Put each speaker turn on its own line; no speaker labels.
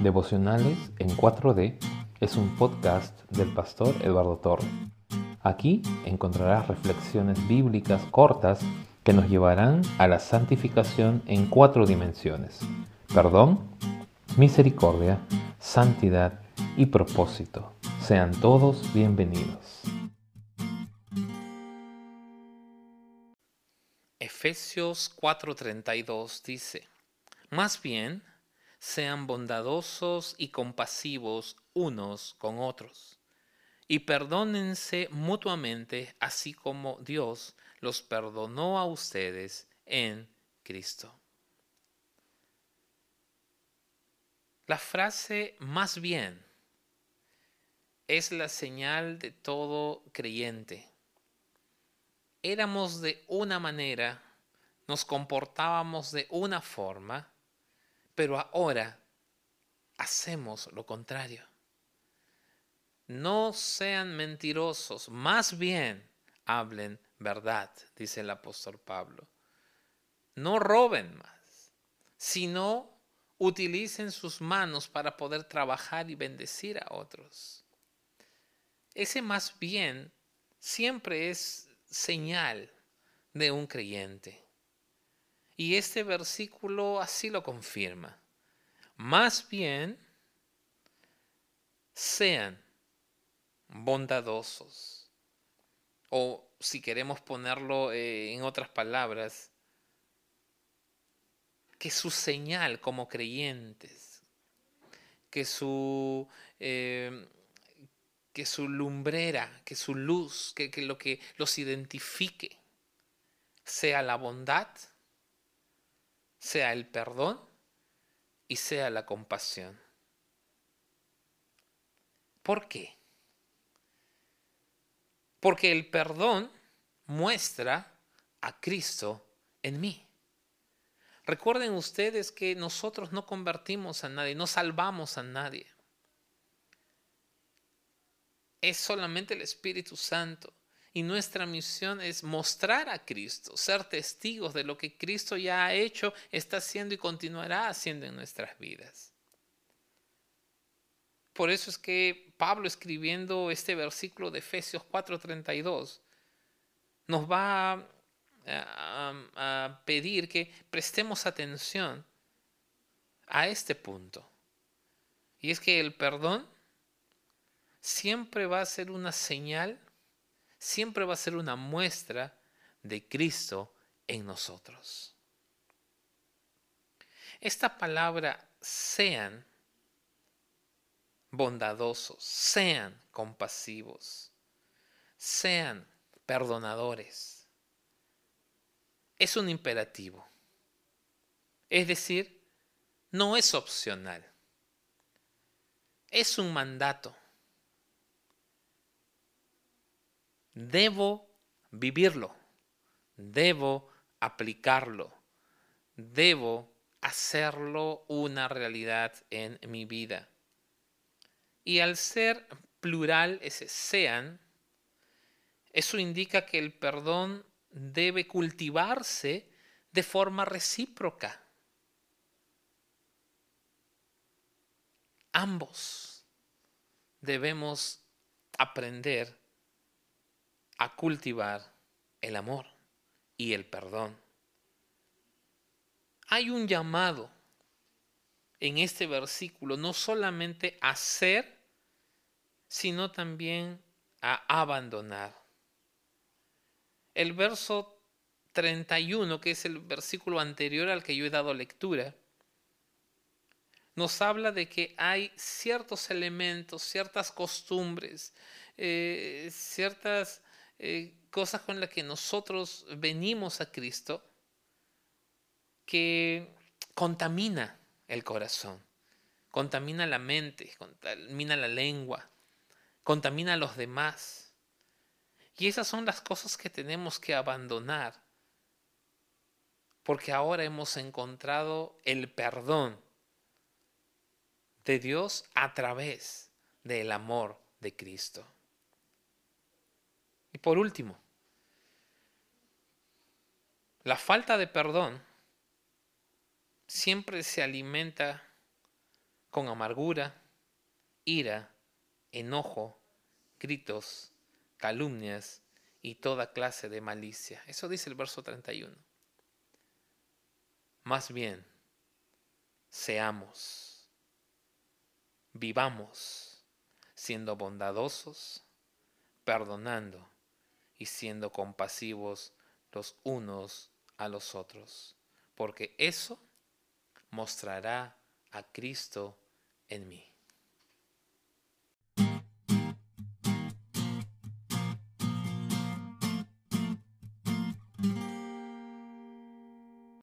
Devocionales en 4D es un podcast del pastor Eduardo Torre. Aquí encontrarás reflexiones bíblicas cortas que nos llevarán a la santificación en cuatro dimensiones. Perdón, misericordia, santidad y propósito. Sean todos bienvenidos.
Efesios 4:32 dice, más bien, sean bondadosos y compasivos unos con otros, y perdónense mutuamente, así como Dios los perdonó a ustedes en Cristo. La frase más bien es la señal de todo creyente. Éramos de una manera, nos comportábamos de una forma, pero ahora hacemos lo contrario. No sean mentirosos, más bien hablen verdad, dice el apóstol Pablo. No roben más, sino utilicen sus manos para poder trabajar y bendecir a otros. Ese más bien siempre es señal de un creyente. Y este versículo así lo confirma. Más bien, sean bondadosos. O si queremos ponerlo eh, en otras palabras, que su señal como creyentes, que su, eh, que su lumbrera, que su luz, que lo que los identifique, sea la bondad sea el perdón y sea la compasión. ¿Por qué? Porque el perdón muestra a Cristo en mí. Recuerden ustedes que nosotros no convertimos a nadie, no salvamos a nadie. Es solamente el Espíritu Santo y nuestra misión es mostrar a Cristo, ser testigos de lo que Cristo ya ha hecho, está haciendo y continuará haciendo en nuestras vidas. Por eso es que Pablo escribiendo este versículo de Efesios 4:32 nos va a, a pedir que prestemos atención a este punto. Y es que el perdón siempre va a ser una señal siempre va a ser una muestra de Cristo en nosotros. Esta palabra sean bondadosos, sean compasivos, sean perdonadores. Es un imperativo. Es decir, no es opcional. Es un mandato. Debo vivirlo, debo aplicarlo, debo hacerlo una realidad en mi vida. Y al ser plural ese sean, eso indica que el perdón debe cultivarse de forma recíproca. Ambos debemos aprender a cultivar el amor y el perdón. Hay un llamado en este versículo no solamente a ser, sino también a abandonar. El verso 31, que es el versículo anterior al que yo he dado lectura, nos habla de que hay ciertos elementos, ciertas costumbres, eh, ciertas eh, cosas con las que nosotros venimos a Cristo que contamina el corazón, contamina la mente, contamina la lengua, contamina a los demás. Y esas son las cosas que tenemos que abandonar, porque ahora hemos encontrado el perdón de Dios a través del amor de Cristo. Y por último, la falta de perdón siempre se alimenta con amargura, ira, enojo, gritos, calumnias y toda clase de malicia. Eso dice el verso 31. Más bien, seamos, vivamos siendo bondadosos, perdonando y siendo compasivos los unos a los otros, porque eso mostrará a Cristo en mí.